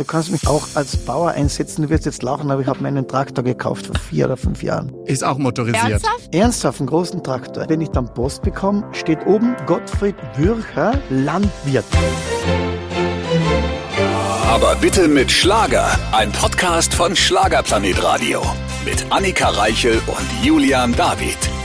du kannst mich auch als Bauer einsetzen. Du wirst jetzt lachen, aber ich habe meinen Traktor gekauft vor vier oder fünf Jahren. Ist auch motorisiert. Ernsthaft? Ernsthaft, einen großen Traktor. Wenn ich dann Post bekomme, steht oben Gottfried Würcher, Landwirt. Aber bitte mit Schlager. Ein Podcast von Schlagerplanet Radio. Mit Annika Reichel und Julian David.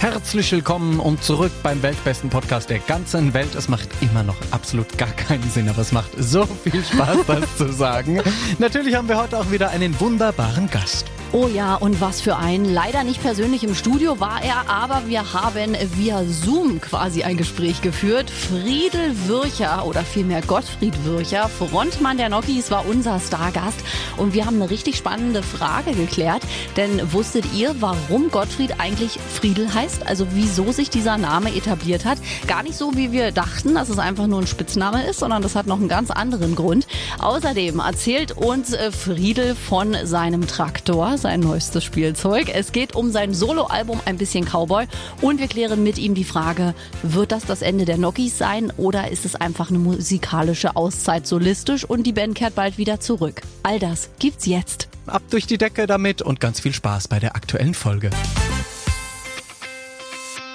Herzlich willkommen und zurück beim weltbesten Podcast der ganzen Welt. Es macht immer noch absolut gar keinen Sinn, aber es macht so viel Spaß, das zu sagen. Natürlich haben wir heute auch wieder einen wunderbaren Gast. Oh ja, und was für ein. Leider nicht persönlich im Studio war er, aber wir haben via Zoom quasi ein Gespräch geführt. Friedel Würcher oder vielmehr Gottfried Würcher, Frontmann der Nokis, war unser Stargast. Und wir haben eine richtig spannende Frage geklärt. Denn wusstet ihr, warum Gottfried eigentlich Friedel heißt? Also wieso sich dieser Name etabliert hat? Gar nicht so, wie wir dachten, dass es einfach nur ein Spitzname ist, sondern das hat noch einen ganz anderen Grund. Außerdem erzählt uns äh, Friedel von seinem Traktor sein neuestes Spielzeug. Es geht um sein Soloalbum Ein bisschen Cowboy und wir klären mit ihm die Frage, wird das das Ende der Nokis sein oder ist es einfach eine musikalische Auszeit solistisch und die Band kehrt bald wieder zurück? All das gibt's jetzt. Ab durch die Decke damit und ganz viel Spaß bei der aktuellen Folge.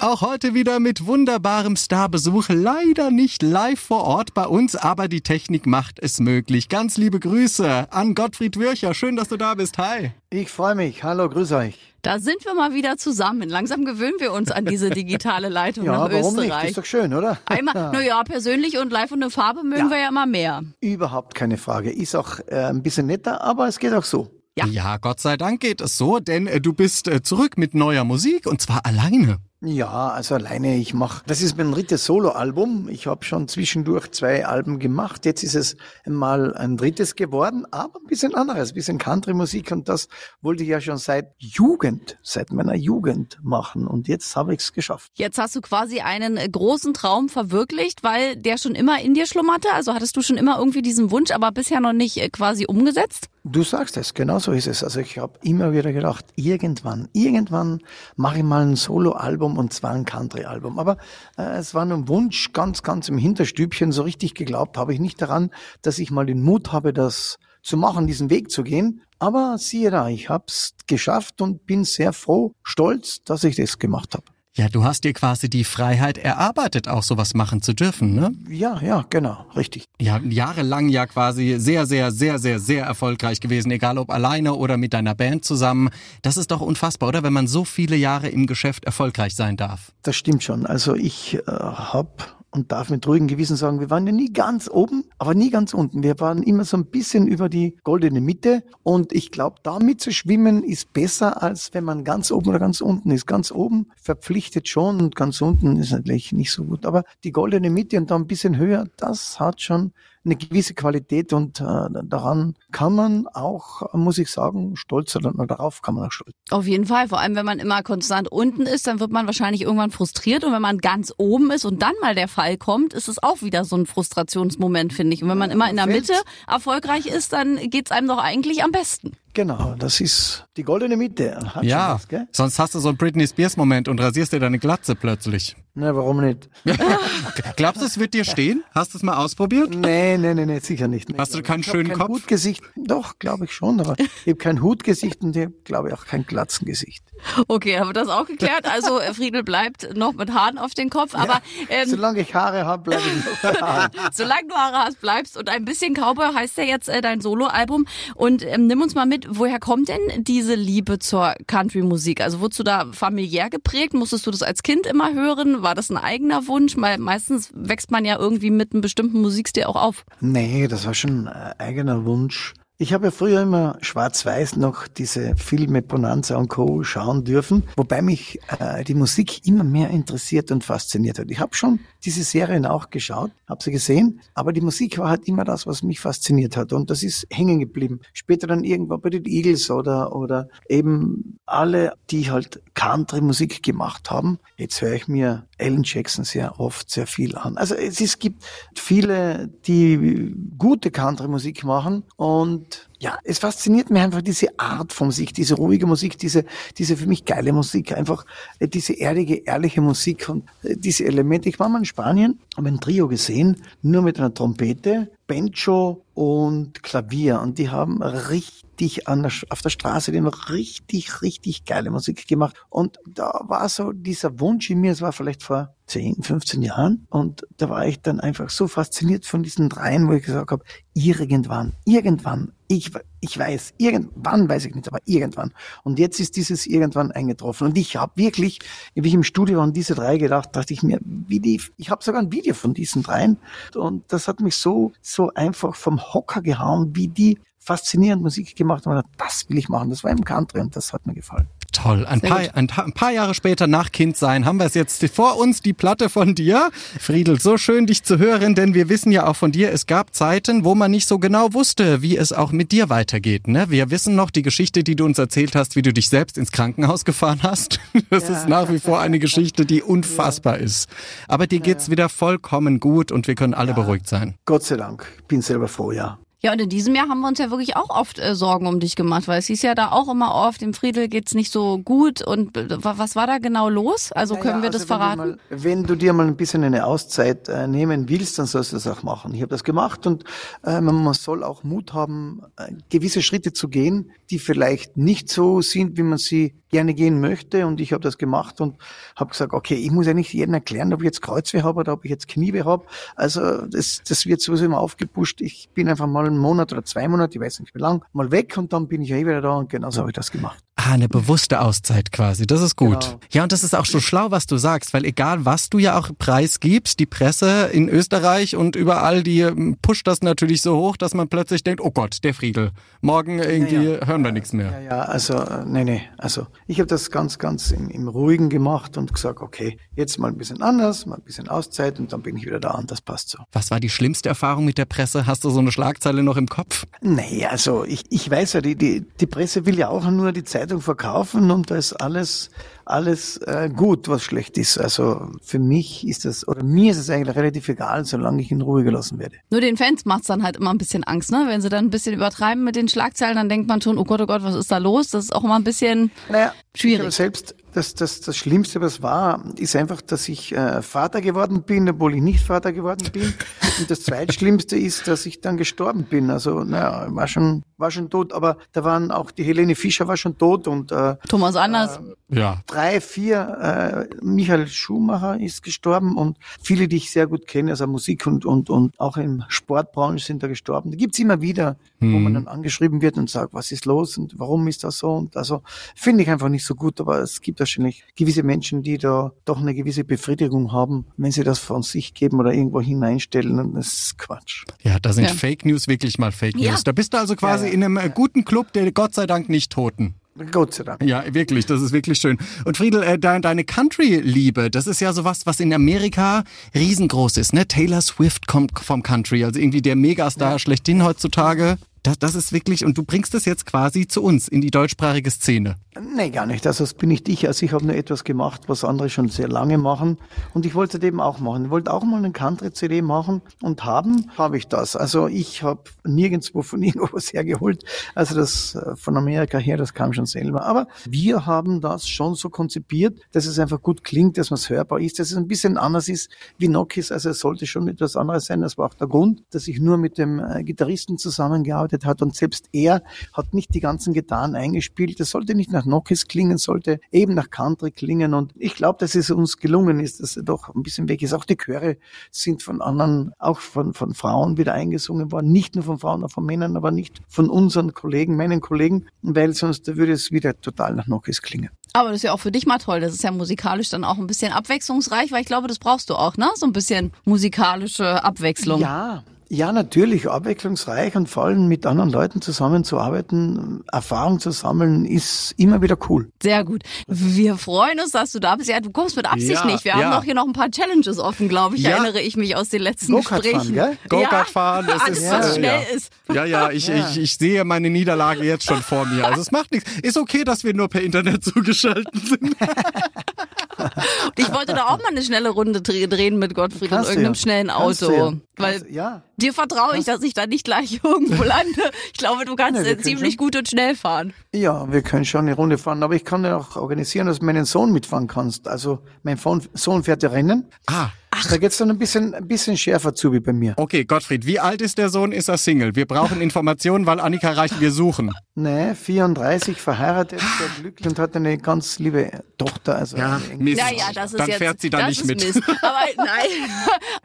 Auch heute wieder mit wunderbarem Starbesuch. Leider nicht live vor Ort bei uns, aber die Technik macht es möglich. Ganz liebe Grüße an Gottfried Würcher. Schön, dass du da bist. Hi. Ich freue mich. Hallo, grüß euch. Da sind wir mal wieder zusammen. Langsam gewöhnen wir uns an diese digitale Leitung Ja, nach warum nicht? Österreich. Ist doch schön, oder? Einmal, naja, persönlich und live und eine Farbe mögen Ja. wir ja immer mehr. Überhaupt keine Frage. Ist auch äh, ein bisschen netter, aber es geht auch so. Ja. Gott sei Dank geht es so, denn äh, du bist äh, zurück mit neuer Musik und zwar alleine. Ja, also alleine, ich mache, das ist mein drittes Soloalbum. Ich habe schon zwischendurch zwei Alben gemacht. Jetzt ist es mal ein drittes geworden, aber ein bisschen anderes, ein bisschen Country-Musik und das wollte ich ja schon seit Jugend, seit meiner Jugend machen und jetzt habe ich es geschafft. Jetzt hast du quasi einen großen Traum verwirklicht, weil der schon immer in dir schlummerte. Also hattest du schon immer irgendwie diesen Wunsch, aber bisher noch nicht äh, quasi umgesetzt? Du sagst es, genau so ist es. Also ich habe immer wieder gedacht, irgendwann, irgendwann mache ich mal ein Soloalbum und zwar ein Country-Album. Aber äh, es war nur ein Wunsch, ganz, ganz im Hinterstübchen. So richtig geglaubt habe ich nicht daran, dass ich mal den Mut habe, das zu machen, diesen Weg zu gehen. Aber siehe da, ich habe es geschafft und bin sehr froh, stolz, dass ich das gemacht habe. Ja, du hast dir quasi die Freiheit erarbeitet, auch sowas machen zu dürfen, ne? Ja, ja, genau, richtig. Ja, jahrelang ja quasi sehr, sehr, sehr, sehr, sehr erfolgreich gewesen, egal ob alleine oder mit deiner Band zusammen. Das ist doch unfassbar, oder? Wenn man so viele Jahre im Geschäft erfolgreich sein darf. Das stimmt schon. Also ich äh, habe und darf mit ruhigem Gewissen sagen, wir waren ja nie ganz oben, aber nie ganz unten. Wir waren immer so ein bisschen über die goldene Mitte und ich glaube, da mitzuschwimmen ist besser, als wenn man ganz oben oder ganz unten ist. Ganz oben verpflichtet schon und ganz unten ist natürlich nicht so gut. Aber die goldene Mitte und da ein bisschen höher, das hat schon eine gewisse Qualität und äh, daran kann man auch, muss ich sagen, stolz sein oder darauf kann man auch stolz. Auf jeden Fall. Vor allem, wenn man immer konstant unten ist, dann wird man wahrscheinlich irgendwann frustriert. Und wenn man ganz oben ist und dann mal der Fall kommt, ist es auch wieder so ein Frustrationsmoment, finde ich. Und wenn man immer in der. Mitte erfolgreich ist, dann geht's einem doch eigentlich am besten. Genau, das ist die goldene Mitte. Hat ja, was, sonst hast du so einen Britney Spears Moment und rasierst dir deine Glatze plötzlich. Na, warum nicht? Glaubst du, es wird dir stehen? Hast du es mal ausprobiert? Nee, nee, nee, nee, sicher nicht. Nee, Hast du ich. keinen schönen kein Kopf? Hutgesicht. Doch, glaube ich schon, aber ich habe kein Hutgesicht und ich habe, glaube ich, auch kein Glatzengesicht. Okay, haben wir das auch geklärt. Also äh, Friedel bleibt noch mit Haaren auf den Kopf. Aber ähm, Solange ich Haare habe, bleibe ich noch Haaren. solange du Haare hast, bleibst. Und ein bisschen Cowboy heißt ja jetzt äh, dein Soloalbum. Und ähm, nimm uns mal mit, woher kommt denn diese Liebe zur Country-Musik? Also wurdest du da familiär geprägt? Musstest du das als Kind immer hören? War das ein eigener Wunsch? Weil meistens wächst man ja irgendwie mit einem bestimmten Musikstil auch auf. Nee, das war schon ein eigener Wunsch. Ich habe ja früher immer schwarz-weiß noch diese Filme Bonanza und Co. schauen dürfen, wobei mich äh, die Musik immer mehr interessiert und fasziniert hat. Ich habe schon diese Serien auch geschaut, habe sie gesehen, aber die Musik war halt immer das, was mich fasziniert hat und das ist hängen geblieben. Später dann irgendwann bei den Eagles oder oder eben alle, die halt Country-Musik gemacht haben. Jetzt höre ich mir Alan Jackson sehr oft sehr viel an. Also es, es gibt viele, die gute Country-Musik machen und Und ja, es fasziniert mich einfach diese Art von Musik, diese ruhige Musik, diese, diese für mich geile Musik, einfach äh, diese ehrliche, ehrliche Musik und äh, diese Elemente. Ich war mal in Spanien, habe ein Trio gesehen, nur mit einer Trompete, Banjo und Klavier und die haben richtig an der, auf der Straße, die haben richtig, richtig geile Musik gemacht und da war so dieser Wunsch in mir, es war vielleicht vor 10, 15 Jahren und da war ich dann einfach so fasziniert von diesen dreien, wo ich gesagt habe, irgendwann, irgendwann, ich, ich weiß, irgendwann weiß ich nicht, aber irgendwann. Und jetzt ist dieses irgendwann eingetroffen. Und ich habe wirklich, wie ich im Studio und diese drei gedacht, dachte ich mir, wie die, ich habe sogar ein Video von diesen dreien. Und das hat mich so, so einfach vom Hocker gehauen, wie die faszinierend Musik gemacht haben. Das will ich machen. Das war im Country und das hat mir gefallen. Toll. Ein paar, ein, ein, paar Jahre später nach Kindsein haben wir es jetzt vor uns, die Platte von dir. Friedel, so schön dich zu hören, denn wir wissen ja auch von dir, es gab Zeiten, wo man nicht so genau wusste, wie es auch mit dir weitergeht. Ne? Wir wissen noch die Geschichte, die du uns erzählt hast, wie du dich selbst ins Krankenhaus gefahren hast. Das ja. ist nach wie vor eine Geschichte, die unfassbar ja. ist. Aber dir geht's ja. wieder vollkommen gut und wir können alle beruhigt sein. Gott sei Dank. Bin selber froh, ja. Ja, und in diesem Jahr haben wir uns ja wirklich auch oft äh, Sorgen um dich gemacht, weil es hieß ja da auch immer oft, dem Friedel geht's nicht so gut. Und äh, was war da genau los? Also naja, können wir also das verraten? Mal, wenn du dir mal ein bisschen eine Auszeit äh, nehmen willst, dann sollst du das auch machen. Ich habe das gemacht und äh, man soll auch Mut haben, äh, gewisse Schritte zu gehen, die vielleicht nicht so sind, wie man sie gerne gehen möchte. Und ich habe das gemacht und habe gesagt, okay, ich muss ja nicht jedem erklären, ob ich jetzt Kreuzweh habe oder ob ich jetzt Knieweh habe. Also das, das wird sowieso immer aufgepusht. Ich bin einfach mal einen Monat oder zwei Monate, ich weiß nicht wie lang, mal weg und dann bin ich ja eh wieder da und genauso habe ich das gemacht. Ah, eine bewusste Auszeit quasi. Das ist gut. Genau. Ja, und das ist auch so schlau, was du sagst, weil egal was du ja auch preisgibst, die Presse in Österreich und überall, die ähm, pusht das natürlich so hoch, dass man plötzlich denkt, oh Gott, der Friedel. Morgen irgendwie ja, ja. hören wir nichts mehr. Ja, ja, also, äh, nee, nee. Also, ich habe das ganz, ganz im, im Ruhigen gemacht und gesagt, okay, jetzt mal ein bisschen anders, mal ein bisschen Auszeit und dann bin ich wieder da und das passt so. Was war die schlimmste Erfahrung mit der Presse? Hast du so eine Schlagzeile noch im Kopf? Nee, also, ich, ich weiß ja, die, die, die Presse will ja auch nur die Zeitung verkaufen und da ist alles, alles äh, gut, was schlecht ist. Also für mich ist das, oder mir ist es eigentlich relativ egal, solange ich in Ruhe gelassen werde. Nur den Fans macht's dann halt immer ein bisschen Angst, ne? Wenn sie dann ein bisschen übertreiben mit den Schlagzeilen, dann denkt man schon, oh Gott, oh Gott, was ist da los? Das ist auch immer ein bisschen naja, schwierig. Ich selbst das, das, das Schlimmste, was war, ist einfach, dass ich äh, Vater geworden bin, obwohl ich nicht Vater geworden bin. Und das Zweitschlimmste ist, dass ich dann gestorben bin. Also, naja, war schon, war schon tot. Aber da waren auch die Helene Fischer war schon tot und äh, Thomas Anders. Äh, ja. Drei, vier. Äh, Michael Schumacher ist gestorben und viele, die ich sehr gut kenne, also Musik und und und auch im Sportbranche sind da gestorben. Die gibt's immer wieder, hm. wo man mhm. dann angeschrieben wird und sagt, was ist los und warum ist das so? Und also finde ich einfach nicht so gut. Aber es gibt wahrscheinlich gewisse Menschen, die da doch eine gewisse Befriedigung haben, wenn sie das von sich geben oder irgendwo hineinstellen. Das ist Quatsch. Ja, da sind ja. Fake News wirklich mal Fake News. Ja. Da bist du also quasi ja, in einem äh, guten Club der Gott sei Dank nicht Toten. Gott sei Dank. Ja, wirklich, das ist wirklich schön. Und Friedel, äh, deine Country-Liebe, das ist ja sowas, was in Amerika riesengroß ist, ne? Taylor Swift kommt vom Country, also irgendwie der Megastar ja. schlechthin heutzutage. Das, das ist wirklich, und du bringst das jetzt quasi zu uns in die deutschsprachige Szene. Nee, gar nicht. Also das bin ich dich. Also ich habe nur etwas gemacht, was andere schon sehr lange machen. Und ich wollte es eben auch machen. Ich wollte auch mal eine Country-CD machen und haben, habe ich das. Also ich habe nirgendwo von irgendwo was hergeholt. Also das äh, von Amerika her, das kam schon selber. Aber wir haben das schon so konzipiert, dass es einfach gut klingt, dass man es hörbar ist, dass es ein bisschen anders ist wie Nokis. Also es sollte schon etwas anderes sein. Das war auch der Grund, dass ich nur mit dem äh, Gitarristen zusammengearbeitet hat und selbst er hat nicht die ganzen Gitarren eingespielt. Das sollte nicht nach Nokis klingen, sollte eben nach Country klingen. Und ich glaube, dass es uns gelungen ist, dass er doch ein bisschen weg ist. Auch die Chöre sind von anderen, auch von, von Frauen wieder eingesungen worden. Nicht nur von Frauen, auch von Männern, aber nicht von unseren Kollegen, meinen Kollegen, weil sonst würde es wieder total nach Nokis klingen. Aber das ist ja auch für dich mal toll. Das ist ja musikalisch dann auch ein bisschen abwechslungsreich, weil ich glaube, das brauchst du auch, ne? So ein bisschen musikalische Abwechslung. Ja, ja, natürlich, abwechslungsreich und vor allem mit anderen Leuten zusammenzuarbeiten, Erfahrung zu sammeln, ist immer wieder cool. Sehr gut. Wir freuen uns, dass du da bist. Ja, du kommst mit Absicht ja, nicht. Wir ja. haben noch hier noch ein paar Challenges offen, glaube ich, ja. erinnere ich mich aus den letzten Gesprächen. Fahren, Go-Kart fahren, das Alles, ist, was äh, schnell ist. Ja, ja, ich, ich, ich sehe meine Niederlage jetzt schon vor mir. Also es macht nichts. Ist okay, dass wir nur per Internet zugeschaltet sind. Und ich wollte da auch mal eine schnelle Runde dre- drehen mit Gottfried Kannst in irgendeinem ja. schnellen Auto. ja. Weil ja. dir vertraue ich, dass ich da nicht gleich irgendwo lande. Ich glaube, du kannst können ziemlich schon. gut und schnell fahren. Ja, wir können schon eine Runde fahren, aber ich kann ja auch organisieren, dass du meinen Sohn mitfahren kannst. Also mein Sohn, Sohn fährt ja Rennen. Ah, Da geht's dann ein bisschen, ein bisschen schärfer zu wie bei mir. okay, Gottfried, wie alt ist der Sohn? Ist er Single? Wir brauchen Informationen, weil Annika reicht, wir suchen. Nee, 34, verheiratet, sehr glücklich und hat eine ganz liebe Tochter. Also Ja, Mist. Ja, ja, das ist Dann jetzt, fährt sie da nicht mit. Mist. Aber nein,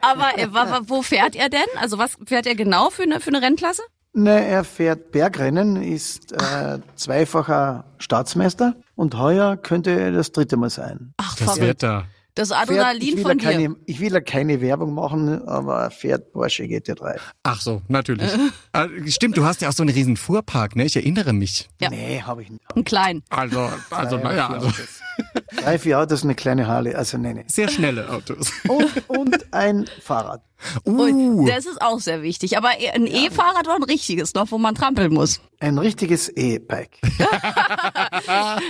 aber äh, wo fährt er denn? Also was fährt er genau für eine, für eine Rennklasse? Ne, er fährt Bergrennen, ist äh, zweifacher Staatsmeister und heuer könnte er das dritte Mal sein. Ach, Das verrückt. Das Fährt, ich, Adrenalin will von dir. keine, ich will ja keine Werbung machen, aber er fährt Porsche GT3. Ach so, natürlich. Äh, Stimmt, du hast ja auch so einen riesen Fuhrpark, ne? Ich erinnere mich. Ja. Nee, habe ich nicht. Ein klein. Also, also, Drei, naja, vier also Autos. Drei, vier Autos, eine kleine Harley, also nee, nee. sehr schnelle Autos. Und, und ein Fahrrad. Und Uh, das ist auch sehr wichtig. Aber ein E-Fahrrad oder ein richtiges noch, wo man trampeln muss. Ein richtiges E-Bike.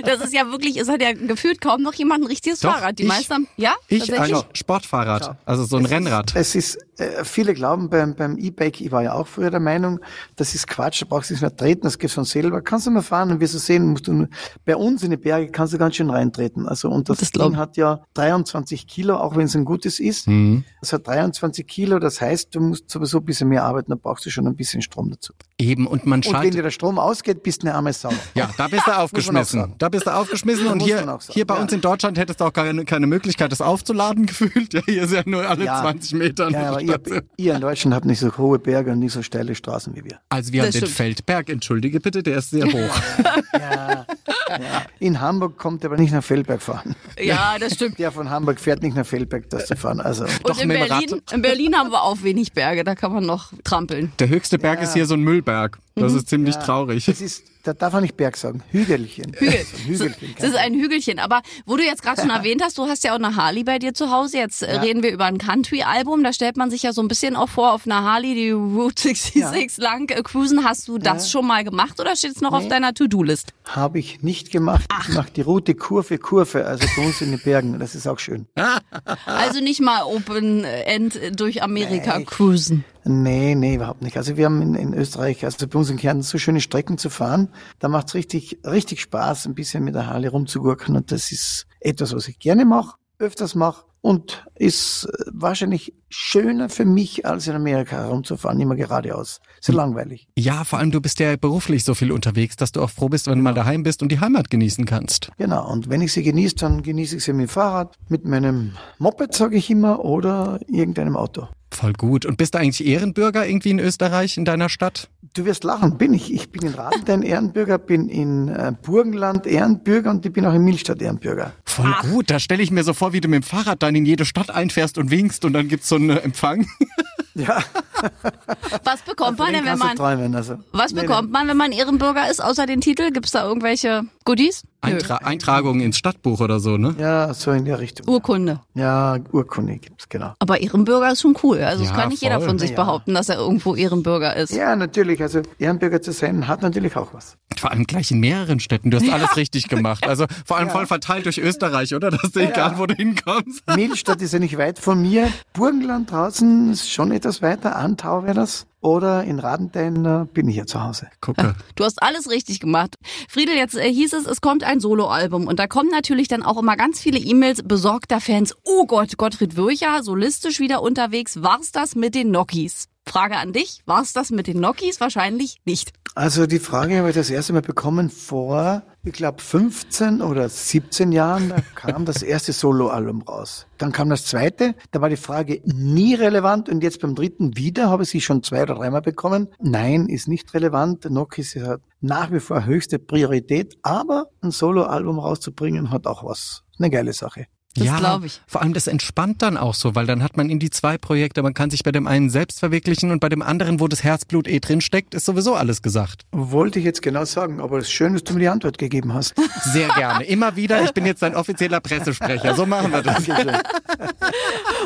Das ist ja wirklich, es hat ja gefühlt kaum noch jemand ein richtiges Doch, Fahrrad. Die ich- meisten haben, ja? ich ein? Sportfahrrad, also so ein Rennrad. Es ist, äh, viele glauben beim, beim E-Bike, ich war ja auch früher der Meinung, das ist Quatsch, da brauchst du nicht mehr treten, das geht von selber. Kannst du mal fahren und wirst du sehen, musst du, bei uns in die Berge kannst du ganz schön reintreten. Also, und das, Das Ding hat ja 23 Kilo, auch wenn es ein gutes ist. Mhm. Das hat 23 Kilo, das heißt, du musst sowieso ein bisschen mehr arbeiten, da brauchst du schon ein bisschen Strom dazu. Eben, und man Und wenn schaltet. dir der Strom ausgeht, bist du eine arme Sau. Ja, da bist du aufgeschmissen. Da bist du aufgeschmissen und hier, hier bei ja. uns in Deutschland hättest du auch keine, keine Möglichkeit, das aufzuladen gefühlt. Ja, hier ist ja nur alle Ja. 20 Meter. eine Ja, aber ihr, Station. ihr in Deutschland habt nicht so hohe Berge und nicht so steile Straßen wie wir. Also wir haben Das den stimmt. Feldberg, entschuldige bitte, der ist sehr hoch. Ja, ja. In Hamburg kommt er aber nicht nach Feldberg fahren. Ja, das stimmt. Der von Hamburg fährt nicht nach Feldberg, das zu fahren. Also, Und Doch, in Berlin, in Berlin haben wir auch wenig Berge, da kann man noch trampeln. Der höchste Berg ist hier so ein Müllberg. Das ist ziemlich traurig. das ist, da darf man nicht Berg sagen. Hügelchen. Hügel. Also, Hügelchen. Das ist ein Hügelchen. Aber wo du jetzt gerade schon erwähnt hast, du hast ja auch eine Harley bei dir zu Hause. Jetzt äh, reden wir über ein Country-Album. Da stellt man sich ja so ein bisschen auch vor, auf einer Harley die Route 66 lang äh, cruisen. Hast du das schon mal gemacht oder steht es noch auf deiner To-Do-List? Habe ich nicht gemacht. Ich mache die Route Kurve, Kurve, also bei uns in den Bergen. Das ist auch schön. Also nicht mal Open End durch Amerika Nee. cruisen. Nee, nee, überhaupt nicht. Also wir haben in, in Österreich, also bei uns in Kärnten, so schöne Strecken zu fahren. Da macht's richtig, richtig Spaß, ein bisschen mit der Harley rumzugurken. Und das ist etwas, was ich gerne mache, öfters mache und ist äh, wahrscheinlich schöner für mich, als in Amerika herumzufahren, immer geradeaus. Ist ja langweilig. Ja, vor allem du bist ja beruflich so viel unterwegs, dass du auch froh bist, wenn du mal daheim bist und die Heimat genießen kannst. Genau. Und wenn ich sie genieße, dann genieße ich sie mit dem Fahrrad, mit meinem Moped, sage ich immer, oder irgendeinem Auto. Voll gut. Und bist du eigentlich Ehrenbürger irgendwie in Österreich, in deiner Stadt? Du wirst lachen, bin ich. Ich bin in Radenthein Ehrenbürger, bin in äh, Burgenland Ehrenbürger und ich bin auch in Milstadt Ehrenbürger. Voll gut. Da stelle ich mir so vor, wie du mit dem Fahrrad dann in jede Stadt einfährst und winkst und dann gibt's so einen Empfang. Ja, Was bekommt man denn, wenn man träumen, also. was Nee, bekommt man, wenn man Ehrenbürger ist, außer den Titel? Gibt's da irgendwelche Goodies? Eintra Eintragungen ins Stadtbuch oder so, ne? Ja, so in der Richtung. Urkunde. Ja, Urkunde gibt's, genau. Aber Ehrenbürger ist schon cool. Also es Ja, kann nicht jeder voll. von sich Ja. behaupten, dass er irgendwo Ehrenbürger ist. Ja, natürlich. Also Ehrenbürger zu sein, hat natürlich auch was. Vor allem gleich in mehreren Städten. Du hast alles richtig gemacht. Also vor allem voll verteilt durch Österreich, oder? Das ist egal, wo du hinkommst. Milstadt ist ja nicht weit von mir. Burgenland draußen ist schon etwas weiter. Antau wäre das. Oder in Radenthein bin ich ja zu Hause. Gucke. Du hast alles richtig gemacht. Friedel, jetzt äh, hieß es, es kommt ein Soloalbum und da kommen natürlich dann auch immer ganz viele E-Mails besorgter Fans. Oh Gott, Gottfried Würcher, solistisch wieder unterwegs. War's das mit den Nokis? Frage an dich, war's das mit den Nokis? Wahrscheinlich nicht. Also die Frage habe ich das erste Mal bekommen vor, ich glaube, 15 oder 17 Jahren. Da kam das erste Soloalbum raus. Dann kam das zweite. Da war die Frage nie relevant. Und jetzt beim dritten wieder habe ich sie schon zwei oder dreimal bekommen. Nein, ist nicht relevant. Nokis hat nach wie vor höchste Priorität. Aber ein Soloalbum rauszubringen hat auch was. Eine geile Sache. Das ja, glaub ich. Vor allem das entspannt dann auch so, weil dann hat man in die zwei Projekte, man kann sich bei dem einen selbst verwirklichen und bei dem anderen, wo das Herzblut eh drin steckt, ist sowieso alles gesagt. Wollte ich jetzt genau sagen, aber es ist schön, dass du mir die Antwort gegeben hast. Sehr gerne. Immer wieder. Ich bin jetzt dein offizieller Pressesprecher. So machen wir das.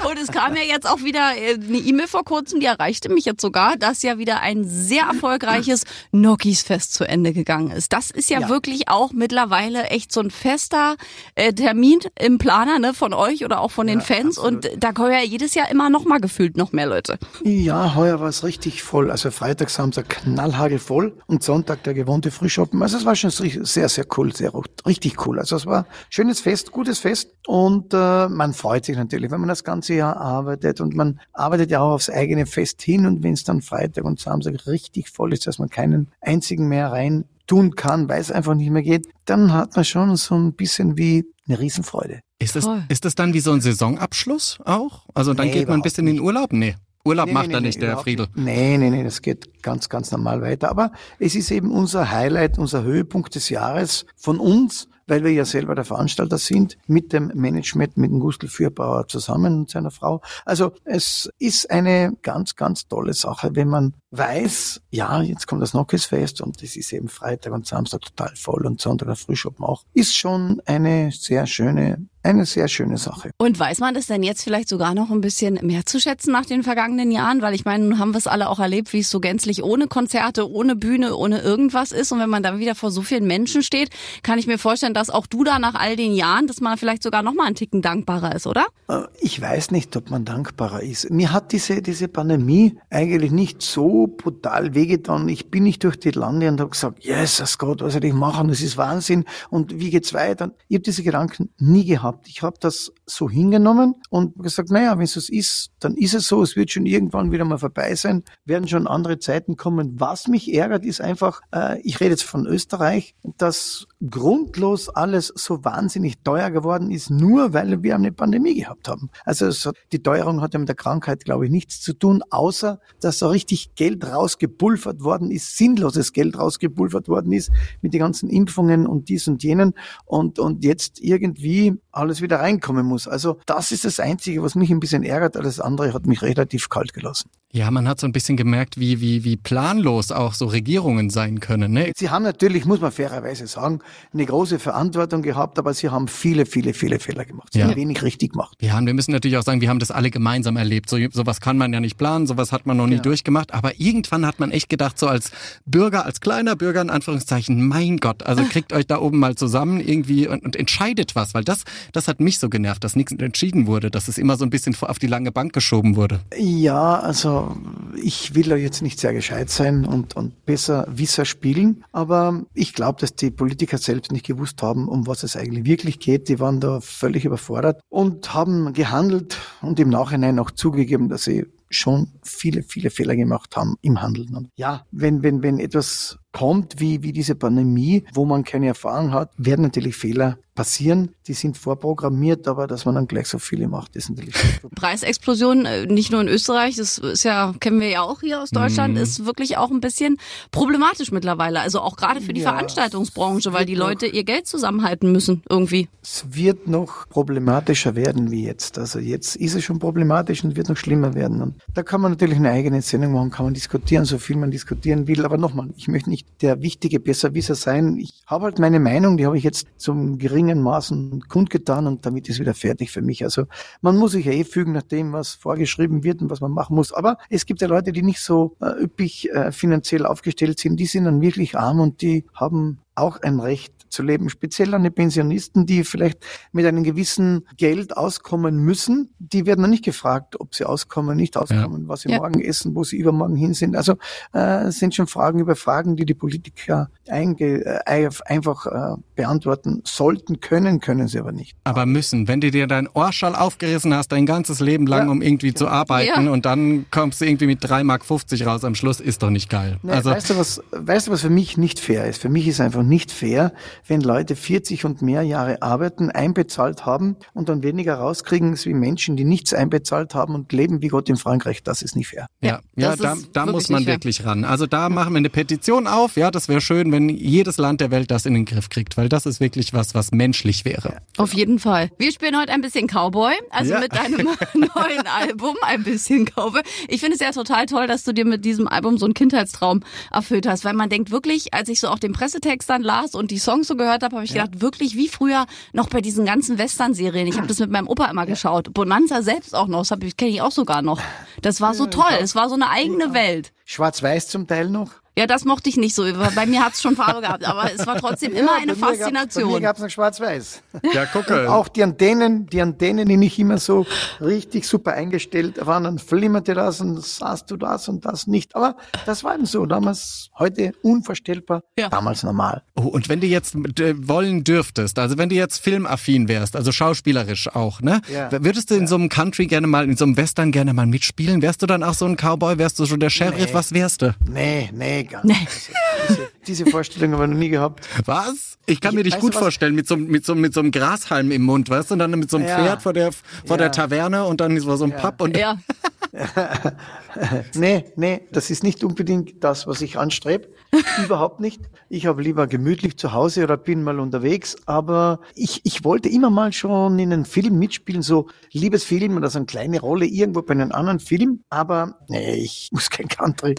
Und es kam ja jetzt auch wieder äh, eine E-Mail vor kurzem, die erreichte mich jetzt sogar, dass ja wieder ein sehr erfolgreiches Nokis-Fest zu Ende gegangen ist. Das ist ja, Ja. wirklich auch mittlerweile echt so ein fester äh, Termin im Planer. Gerne von euch oder auch von den Fans und da kommen ja jedes Jahr immer noch mal gefühlt noch mehr Leute. Ja, heuer war es richtig voll. Also Freitag, Samstag knallhagel voll und Sonntag der gewohnte Frühschoppen. Also es war schon sehr, sehr cool, sehr richtig cool. Also es war schönes Fest, gutes Fest und äh, man freut sich natürlich, wenn man das ganze Jahr arbeitet und man arbeitet ja auch aufs eigene Fest hin und wenn es dann Freitag und Samstag richtig voll ist, dass man keinen einzigen mehr rein tun kann, weil es einfach nicht mehr geht, dann hat man schon so ein bisschen wie eine Riesenfreude. Ist das, ist das dann wie so ein Saisonabschluss auch? Also dann nee, geht man ein bisschen in den Urlaub? Nee. Urlaub nee, macht nee, er nicht, der Friedel. Nee, nee, nee, das geht ganz, ganz normal weiter. Aber es ist eben unser Highlight, unser Höhepunkt des Jahres von uns weil wir ja selber der Veranstalter sind, mit dem Management, mit dem Gustl Fürbauer zusammen und seiner Frau. Also es ist eine ganz, ganz tolle Sache, wenn man weiß, ja, jetzt kommt das Nockesfest und es ist eben Freitag und Samstag total voll und Sonntag der Frühschoppen auch, ist schon eine sehr schöne eine sehr schöne Sache. Und weiß man das denn jetzt vielleicht sogar noch ein bisschen mehr zu schätzen nach den vergangenen Jahren? Weil ich meine, nun haben wir es alle auch erlebt, wie es so gänzlich ohne Konzerte, ohne Bühne, ohne irgendwas ist. Und wenn man dann wieder vor so vielen Menschen steht, kann ich mir vorstellen, dass auch du da nach all den Jahren, dass man vielleicht sogar noch mal einen Ticken dankbarer ist, oder? Äh, ich weiß nicht, ob man dankbarer ist. Mir hat diese, diese Pandemie eigentlich nicht so brutal wehgetan. Ich bin nicht durch die Lande und habe gesagt, Jesus Gott, was soll ich machen? Das ist Wahnsinn. Und wie geht's weiter? Ich habe diese Gedanken nie gehabt gehabt. Ich habe das so hingenommen und gesagt, naja, wenn es ist, dann ist es so. Es wird schon irgendwann wieder mal vorbei sein, werden schon andere Zeiten kommen. Was mich ärgert, ist einfach, äh, ich rede jetzt von Österreich, dass grundlos alles so wahnsinnig teuer geworden ist, nur weil wir eine Pandemie gehabt haben. Also hat, die Teuerung hat ja mit der Krankheit, glaube ich, nichts zu tun, außer dass da richtig Geld rausgepulvert worden ist, sinnloses Geld rausgepulvert worden ist mit den ganzen Impfungen und dies und jenen und, und jetzt irgendwie alles wieder reinkommen muss. Also das ist das Einzige, was mich ein bisschen ärgert. Alles andere hat mich relativ kalt gelassen. Ja, man hat so ein bisschen gemerkt, wie, wie, wie planlos auch so Regierungen sein können. Ne? Sie haben natürlich, muss man fairerweise sagen, eine große Verantwortung gehabt, aber sie haben viele, viele, viele Fehler gemacht. Sie ja. haben wenig richtig gemacht. Ja, und wir müssen natürlich auch sagen, wir haben das alle gemeinsam erlebt. So, sowas kann man ja nicht planen, sowas hat man noch nie genau. durchgemacht. Aber irgendwann hat man echt gedacht, so als Bürger, als kleiner Bürger in Anführungszeichen, mein Gott, also kriegt euch da oben mal zusammen irgendwie und, und entscheidet was, weil das, das hat mich so genervt, dass nichts entschieden wurde, dass es immer so ein bisschen auf die lange Bank geschoben wurde. Ja, also ich will da jetzt nicht sehr gescheit sein und, und besser Wisser spielen, aber ich glaube, dass die Politiker selbst nicht gewusst haben, um was es eigentlich wirklich geht. Die waren da völlig überfordert und haben gehandelt und im Nachhinein auch zugegeben, dass sie schon viele, viele Fehler gemacht haben im Handeln. Und ja, wenn, wenn, wenn etwas kommt wie, wie diese Pandemie, wo man keine Erfahrung hat, werden natürlich Fehler passieren. Die sind vorprogrammiert, aber dass man dann gleich so viele macht, ist natürlich. Preisexplosion, äh, nicht nur in Österreich, das ist ja, kennen wir ja auch hier aus Deutschland, mhm. ist wirklich auch ein bisschen problematisch mittlerweile. Also auch gerade für die ja, Veranstaltungsbranche, weil die Leute ihr Geld zusammenhalten müssen irgendwie. Es wird noch problematischer werden wie jetzt. Also jetzt ist es schon problematisch und wird noch schlimmer werden. Und da kann man natürlich eine eigene Sendung machen, kann man diskutieren, so viel man diskutieren will. Aber nochmal, ich möchte nicht der wichtige Besserwisser sein. Ich habe halt meine Meinung, die habe ich jetzt zum geringen Maßen kundgetan und damit ist wieder fertig für mich. Also man muss sich ja eh fügen nach dem, was vorgeschrieben wird und was man machen muss. Aber es gibt ja Leute, die nicht so äh, üppig äh, finanziell aufgestellt sind, die sind dann wirklich arm und die haben auch ein Recht zu leben, speziell an die Pensionisten, die vielleicht mit einem gewissen Geld auskommen müssen. Die werden dann nicht gefragt, ob sie auskommen, nicht auskommen, ja. was sie ja. morgen essen, wo sie übermorgen hin sind. Also äh, sind schon Fragen über Fragen, die die Politiker einge äh, einfach äh, beantworten sollten, können, können sie aber nicht. Aber müssen. Wenn du dir dein Ohrschall aufgerissen hast, dein ganzes Leben lang, ja. um irgendwie zu arbeiten und dann kommst du irgendwie mit 3,50 Mark raus am Schluss, ist doch nicht geil. Nee, also, weißt, du, was, weißt du, was für mich nicht fair ist? Für mich ist einfach nicht fair, wenn Leute 40 und mehr Jahre arbeiten, einbezahlt haben und dann weniger rauskriegen wie Menschen, die nichts einbezahlt haben und leben wie Gott in Frankreich. Das ist nicht fair. Ja, ja, ja da, da muss man wirklich ran. Also da machen wir eine Petition auf. Ja, das wäre schön, wenn jedes Land der Welt das in den Griff kriegt, weil das ist wirklich was, was menschlich wäre. Auf jeden Fall. Wir spielen heute ein bisschen Cowboy, also ja. mit deinem neuen Album ein bisschen Cowboy. Ich finde es ja total toll, dass du dir mit diesem Album so einen Kindheitstraum erfüllt hast, weil man denkt wirklich, als ich so auch den Pressetext dann las und die Songs so gehört habe, habe ich ja. gedacht, wirklich wie früher noch bei diesen ganzen Western-Serien. Ich habe das mit meinem Opa immer geschaut. Bonanza selbst auch noch, das kenne ich auch sogar noch. Das war so toll. Es war so eine eigene Welt. Schwarz-Weiß zum Teil noch. Ja, das mochte ich nicht so. Bei mir hat es schon Farbe gehabt, aber es war trotzdem immer eine Bei mir gab's- Bei Faszination. mir gab es noch schwarz-weiß. Ja, gucke. Auch die Antennen, die Antennen, die nicht immer so richtig super eingestellt waren, dann flimmerte das und sahst du das und das nicht. Aber das war eben so. Damals, heute unvorstellbar, Ja. damals normal. Oh, und wenn du jetzt wollen dürftest, also wenn du jetzt filmaffin wärst, also schauspielerisch auch, ne? Ja. Würdest du in so einem Country gerne mal, in so einem Western gerne mal mitspielen? Wärst du dann auch so ein Cowboy? Wärst du schon der Sheriff? Nee. Was wärst du? Nee, nee, gar nicht. Also, diese, diese Vorstellung habe ich noch nie gehabt. Was? Ich kann Ich- mir dich gut vorstellen, mit so, einem- mit, so, mit so einem Grashalm im Mund, weißt du? Und dann mit so einem Ja. Pferd vor der, vor der Ja. Taverne und dann ist so ein Pub und Ja, Nee, nee, das ist nicht unbedingt das, was ich anstrebe. Überhaupt nicht. Ich habe lieber gemütlich zu Hause oder bin mal unterwegs. Aber ich, ich wollte immer mal schon in einem Film mitspielen, so Liebesfilm oder so eine kleine Rolle irgendwo bei einem anderen Film. Aber nee, ich muss kein Country.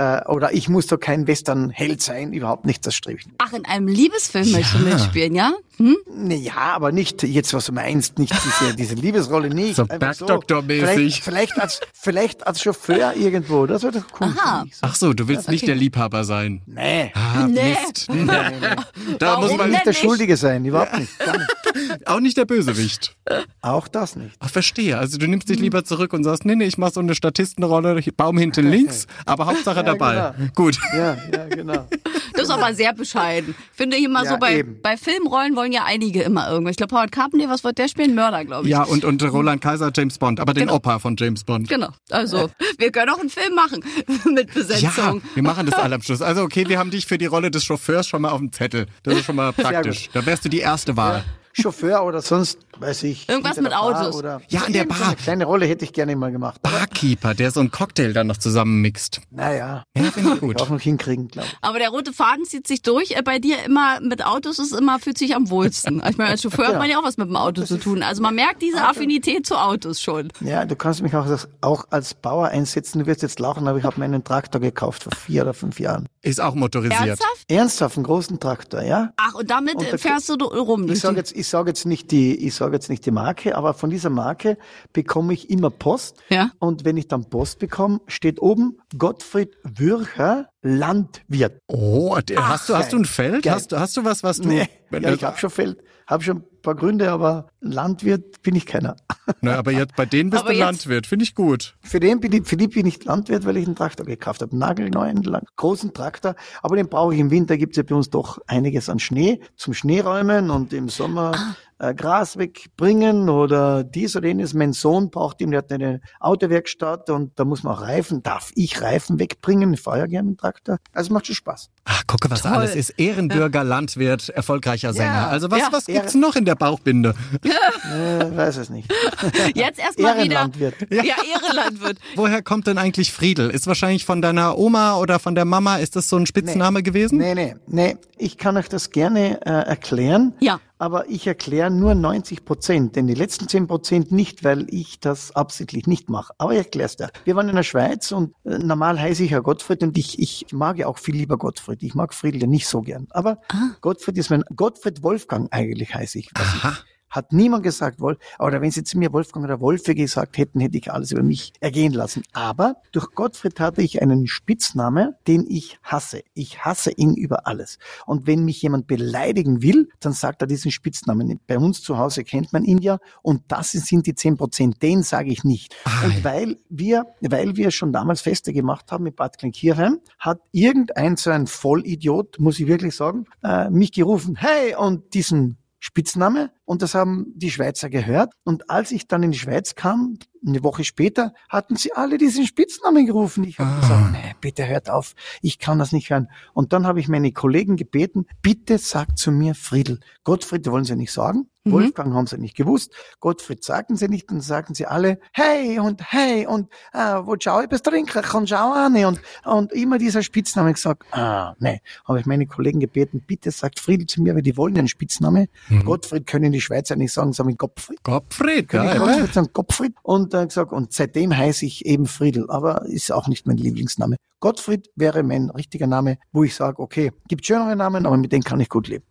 Äh, oder ich muss doch kein Western-Held sein. Überhaupt nicht, das strebe ich nicht. Ach, in einem Liebesfilm möchtest du mitspielen, ja? Hm? Nee, ja, aber nicht jetzt, was du meinst, nicht diese, diese Liebesrolle nicht. So Bergdoktor-mäßig. Vielleicht, vielleicht, als, vielleicht als Chauffeur irgendwo. Das wäre doch cool. Aha. mich. Ach so, du willst nicht der Liebhaber sein. Nee. Ah, Nee. Mist. Da Warum muss man nicht der nicht? Schuldige sein, überhaupt nicht. Nicht. auch nicht der Bösewicht. Auch das nicht. Ach, verstehe. Also du nimmst dich lieber zurück und sagst, nee, nee, ich mach so eine Statistenrolle, Baum hinten links, aber Hauptsache dabei. genau. Gut. Ja, ja, genau. Das ist aber sehr bescheiden. Finde ich immer Ja, so, bei, eben. bei Filmrollen wollen ja einige immer irgendwas. Ich glaube, Howard Carpenter, was wird der spielen? Mörder, glaube ich. Ja, und, und Roland Kaiser, James Bond, aber den Genau. Opa von James Bond. Genau. Also, wir können auch einen Film machen mit Ja, Besetzung. wir machen das alle am Schluss. Also okay, wir haben dich für die Rolle des Chauffeurs schon mal auf dem Zettel. Das ist schon mal praktisch. Da wärst du die erste Wahl. Chauffeur oder sonst, weiß ich. Irgendwas mit Autos. Oder Ja, an der so Bar. Eine kleine Rolle hätte ich gerne mal gemacht. Barkeeper, der so einen Cocktail dann noch zusammenmixt. naja, Ja, finde ich auch gut. noch hinkriegen, glaube ich. Aber der rote Faden zieht sich durch. Äh, Bei dir immer mit Autos ist immer, fühlt sich am wohlsten. Ich meine, als Chauffeur hat Ja. man ja auch was mit dem Auto zu tun. Also man merkt diese Affinität zu Autos schon. Ja, du kannst mich auch, als- auch als Bauer einsetzen. Du wirst jetzt lachen, aber ich habe mir einen Traktor gekauft vor vier oder fünf Jahren. Ist auch motorisiert. Ernsthaft? Ernsthaft, einen großen Traktor, ja? Ach, und damit Und da- fährst du rum. Ich sage jetzt, ich sage jetzt nicht die, ich sage jetzt nicht die Marke, aber von dieser Marke bekomme ich immer Post. Ja. Und wenn ich dann Post bekomme, steht oben Gottfried Würcher, Landwirt. Oh, der, hast du hast du ein Feld? Geil. Hast du hast du was, was du Nee, wenn ja, ich habe schon Feld, habe schon ein paar Gründe, aber Landwirt bin ich keiner. Na, aber jetzt bei denen bist Aber du jetzt- Landwirt, finde ich gut. Für den bin ich, für die bin ich Landwirt, weil ich einen Traktor gekauft habe. Einen nagelneuen, lang- großen Traktor. Aber den brauche ich im Winter, gibt's ja bei uns doch einiges an Schnee zum Schneeräumen und im Sommer äh, Gras wegbringen oder dies oder jenes. Mein Sohn braucht ihn, der hat eine Autowerkstatt und da muss man auch Reifen, darf ich Reifen wegbringen? Ich fahre ja gerne mit dem Traktor. Also macht schon Spaß. Ach, gucke, was Toll. alles ist. Ehrenbürger, Landwirt, erfolgreicher Sänger. Also was, Ja. was gibt's noch in der Bauchbinde? Äh, weiß es nicht. Jetzt erstmal wieder. Ehrenlandwirt. Ja, Ehrenlandwirt. Woher kommt denn eigentlich Friedel? Ist wahrscheinlich von deiner Oma oder von der Mama, ist das so ein Spitzname gewesen? Nee, nee, nee. Ich kann euch das gerne äh, erklären. Ja. Aber ich erkläre nur 90 Prozent, denn die letzten 10 Prozent nicht, weil ich das absichtlich nicht mache. Aber ich erkläre es dir. Wir waren in der Schweiz und äh, normal heiße ich ja Gottfried und ich, ich mag ja auch viel lieber Gottfried. Ich mag Friedel ja nicht so gern. Aber Gottfried ist mein, Gottfried Wolfgang eigentlich heiße ich. Was ich Aha. Hat niemand gesagt, Wolf, oder wenn sie zu mir Wolfgang oder Wolfe gesagt hätten, hätte ich alles über mich ergehen lassen. Aber durch Gottfried hatte ich einen Spitzname, den ich hasse. Ich hasse ihn über alles. Und wenn mich jemand beleidigen will, dann sagt er diesen Spitznamen. Bei uns zu Hause kennt man ihn ja und das sind die 10 Prozent. Den sage ich nicht. Und weil wir, weil wir schon damals Feste gemacht haben mit Bad Klinkirchheim, hat irgendein so ein Vollidiot, muss ich wirklich sagen, äh, mich gerufen, hey, und diesen Spitzname und das haben die Schweizer gehört. Und als ich dann in die Schweiz kam, eine Woche später, hatten sie alle diesen Spitznamen gerufen. Ich habe gesagt, nee, bitte hört auf, ich kann das nicht hören. Und dann habe ich meine Kollegen gebeten, bitte sagt zu mir Friedel. Gottfried wollen sie nicht sagen. Wolfgang haben sie nicht gewusst. Gottfried sagten sie nicht. Dann sagten sie alle, hey und hey und äh, wo schau ich bis trinken, komm schau an. Und, und immer dieser Spitzname gesagt, ah, nee. Habe ich meine Kollegen gebeten, bitte sagt Friedel zu mir, weil die wollen einen Spitzname. Gottfried können die Schweizer nicht sagen, sagen Gottfried. Gottfried, geil. Gottfried sagen Gottfried. Und dann gesagt, und seitdem heiße ich eben Friedel, aber ist auch nicht mein Lieblingsname. Gottfried wäre mein richtiger Name, wo ich sage, okay, gibt schönere Namen, aber mit denen kann ich gut leben.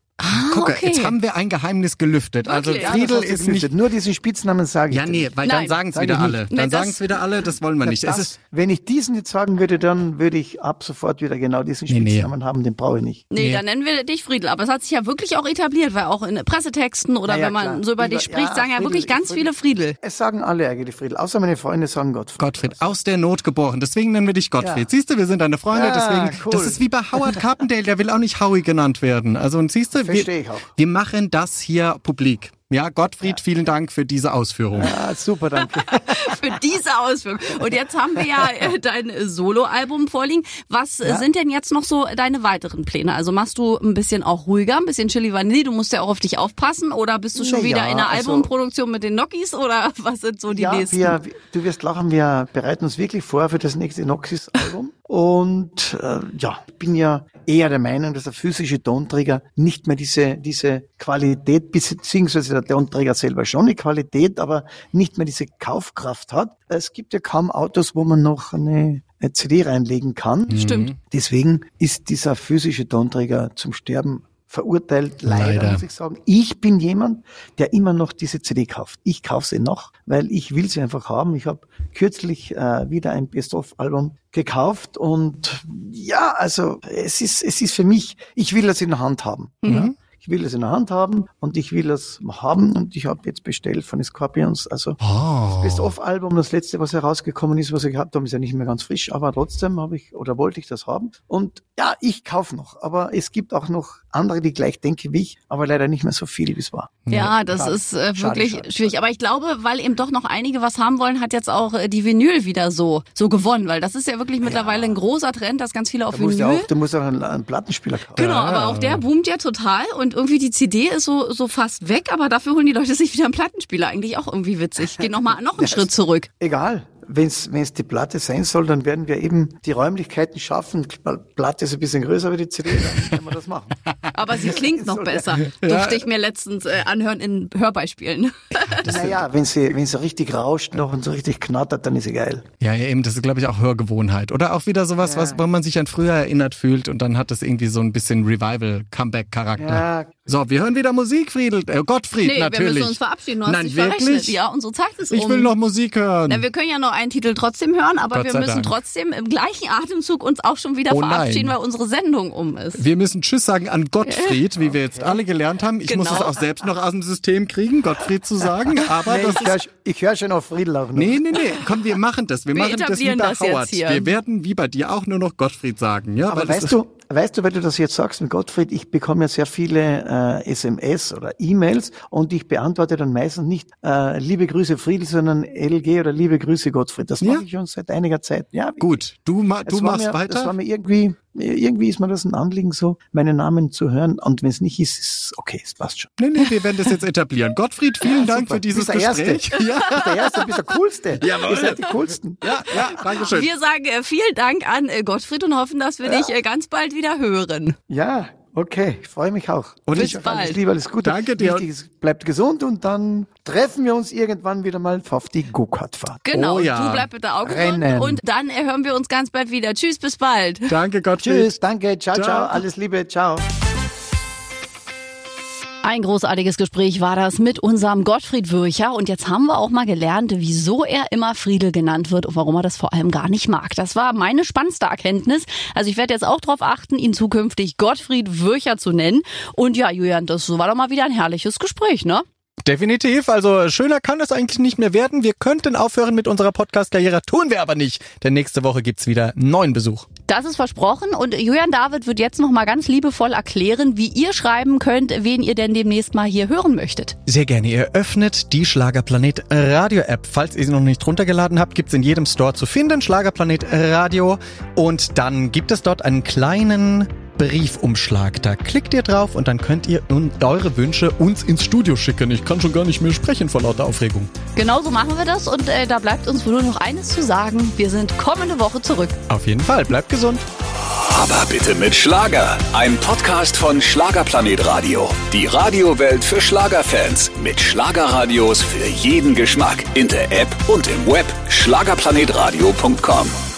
Gucke, okay. jetzt haben wir ein Geheimnis gelüftet. Also? Ja, Friedel du ist gelüftet. nicht... Nur diesen Spitznamen sage ich Ja, nee, weil Nein, dann sagen es wieder alle. Dann sagen es wieder alle, das wollen wir nicht. Es Das, ist, wenn ich diesen jetzt sagen würde, dann würde ich ab sofort wieder genau diesen Nee, nee. Spitznamen haben, den brauche ich nicht. Nee, Nee. dann nennen wir dich Friedel. Aber es hat sich ja wirklich auch etabliert, weil auch in Pressetexten oder ja, wenn man klar. so über dich spricht, ja, sagen ja Friedel, wirklich ganz Friedel. viele Friedel. Es sagen alle eigentlich Friedel, außer meine Freunde sagen Gottfried. Gottfried, aus der Not geboren. Deswegen nennen wir dich Gottfried. Ja. Siehst du, wir sind deine Freunde. Ja, deswegen, cool. das ist wie bei Howard Carpendale. Der will auch nicht Howie genannt werden. Also und siehst du, Verstehe ich auch. wir machen das hier publik. Ja, Gottfried, vielen Dank für diese Ausführung. Ah, super, danke. Für diese Ausführung. Und jetzt haben wir ja äh, dein äh, Soloalbum vorliegen. Was äh, Ja. sind denn jetzt noch so deine weiteren Pläne? Also machst du ein bisschen auch ruhiger, ein bisschen Chili Vanilli? Du musst ja auch auf dich aufpassen. Oder bist du schon Na wieder ja, in der also- Albumproduktion mit den Nokis? Oder was sind so die ja, nächsten? wir, du wirst lachen, wir bereiten uns wirklich vor für das nächste Noxis-Album. Und äh, ja, ich bin ja eher der Meinung, dass der physische Tonträger nicht mehr diese, diese Qualität, beziehungsweise der Tonträger selber schon eine Qualität, aber nicht mehr diese Kaufkraft hat. Es gibt ja kaum Autos, wo man noch eine, eine CD reinlegen kann. Stimmt. Deswegen ist dieser physische Tonträger zum Sterben verurteilt. Leider, Leider. muss ich sagen. Ich bin jemand, der immer noch diese CD kauft. Ich kaufe sie noch, weil ich will sie einfach haben. Ich habe kürzlich äh, wieder ein Best-of-Album gekauft und ja, also es ist es ist für mich. Ich will das in der Hand haben. Ja? Ich will es in der Hand haben und ich will es haben und ich habe jetzt bestellt von den Scorpions. Also Oh. Best-of-Album, das letzte, was herausgekommen ist, was ich gehabt habe, ist ja nicht mehr ganz frisch, aber trotzdem habe ich oder wollte ich das haben. Und ja, ich kaufe noch, aber es gibt auch noch andere, die gleich denken wie ich, aber leider nicht mehr so viel, wie es war. Ja, das Schade. ist äh, Schade, wirklich schade, schwierig. Aber ich glaube, weil eben doch noch einige was haben wollen, hat jetzt auch äh, die Vinyl wieder so so gewonnen, weil das ist ja wirklich mittlerweile ein großer Trend, dass ganz viele auf Du musst ja Vinyl. auch, du musst auch einen, einen Plattenspieler kaufen. Genau, aber auch der boomt ja total und irgendwie die CD ist so so fast weg, aber dafür holen die Leute sich wieder einen Plattenspieler. Eigentlich auch irgendwie witzig. Geht noch mal noch einen Schritt zurück. Egal. Wenn es die Platte sein soll, dann werden wir eben die Räumlichkeiten schaffen. Die Platte ist ein bisschen größer wie die CD, dann werden wir das machen. Aber sie klingt noch besser. Durfte ich mir letztens äh, anhören in Hörbeispielen. naja, wenn sie, wenn sie richtig rauscht noch und so richtig knattert, dann ist sie geil. Ja, ja, eben, das ist, glaube ich, auch Hörgewohnheit. Oder auch wieder sowas, was, wo man sich an früher erinnert fühlt und dann hat das irgendwie so ein bisschen Revival-Comeback-Charakter. Ja. So, wir hören wieder Musik, Friedel. Äh, Gottfried, Nee, natürlich. wir müssen uns verabschieden. Du hast Nein, dich wirklich? verrechnet. Ja, unsere Zeit ist Ich um. will noch Musik hören. Na, wir können ja noch einen Titel trotzdem hören, aber Gott wir müssen Dank. trotzdem im gleichen Atemzug uns auch schon wieder Oh nein. verabschieden, weil unsere Sendung um ist. Wir müssen Tschüss sagen an Gottfried, wie wir jetzt alle gelernt haben. Ich muss Genau. es auch selbst noch aus dem System kriegen, Gottfried zu sagen. Aber Nee, das ich höre ich hör schon auf Friedel auch noch. Nee, nee, nee. Komm, wir machen das. Wir, Wir machen das wie bei das jetzt Howard. hier. Wir werden wie bei dir auch nur noch Gottfried sagen. Ja, Aber weißt du, weißt du, weil du das jetzt sagst mit Gottfried, ich bekomme ja sehr viele äh, SMS oder E-Mails und ich beantworte dann meistens nicht äh, liebe Grüße Friedel, sondern LG oder liebe Grüße Gottfried. Das Ja. mache ich schon seit einiger Zeit. Ja, Gut, du, ma du machst mir, Das war weiter. mir irgendwie, irgendwie ist mir das ein Anliegen, so meinen Namen zu hören. Und wenn es nicht ist, ist okay, es passt schon. Nee, nee, wir werden das jetzt etablieren. Gottfried, vielen Dank Super. für dieses du bist der Gespräch. Erste. Ja, Du bist der Erste, du bist der Coolste. Jawohl. Ihr seid die Coolsten. ja, ja, danke schön. Wir sagen äh, vielen Dank an äh, Gottfried und hoffen, dass wir dich äh, ganz bald wieder hören. Ja, okay, ich freue mich auch. Und Bis ich- Alles bald. Liebe, alles Gute. Danke dir. Wichtig bleibt gesund und dann treffen wir uns irgendwann wieder mal auf die Go-Kart-Fahrt. Genau, Oh ja. du bleib bitte Augen Rennen. und dann hören wir uns ganz bald wieder. Tschüss, bis bald. Danke, Gottfried. Tschüss, danke, ciao, Ciao. ciao, alles Liebe, ciao. Ein großartiges Gespräch war das mit unserem Gottfried Würcher. Und jetzt haben wir auch mal gelernt, wieso er immer Friedel genannt wird und warum er das vor allem gar nicht mag. Das war meine spannendste Erkenntnis. Also ich werde jetzt auch darauf achten, ihn zukünftig Gottfried Würcher zu nennen. Und ja, Julian, das war doch mal wieder ein herrliches Gespräch, ne? Definitiv. Also schöner kann es eigentlich nicht mehr werden. Wir könnten aufhören mit unserer Podcast-Karriere, tun wir aber nicht. Denn nächste Woche gibt's wieder neuen Besuch. Das ist versprochen und Julian David wird jetzt noch mal ganz liebevoll erklären, wie ihr schreiben könnt, wen ihr denn demnächst mal hier hören möchtet. Sehr gerne. Ihr öffnet die Schlagerplanet Radio App. Falls ihr sie noch nicht runtergeladen habt, gibt's in jedem Store zu finden. Schlagerplanet Radio. Und dann gibt es dort einen kleinen Briefumschlag. Da klickt ihr drauf und dann könnt ihr eure Wünsche uns ins Studio schicken. Ich kann schon gar nicht mehr sprechen vor lauter Aufregung. Genauso machen wir das und äh, da bleibt uns wohl nur noch eines zu sagen. Wir sind kommende Woche zurück. Auf jeden Fall. Bleibt gesund. Aber bitte mit Schlager. Ein Podcast von Schlagerplanet Radio. Die Radiowelt für Schlagerfans. Mit Schlagerradios für jeden Geschmack. In der App und im Web. Schlagerplanetradio.com.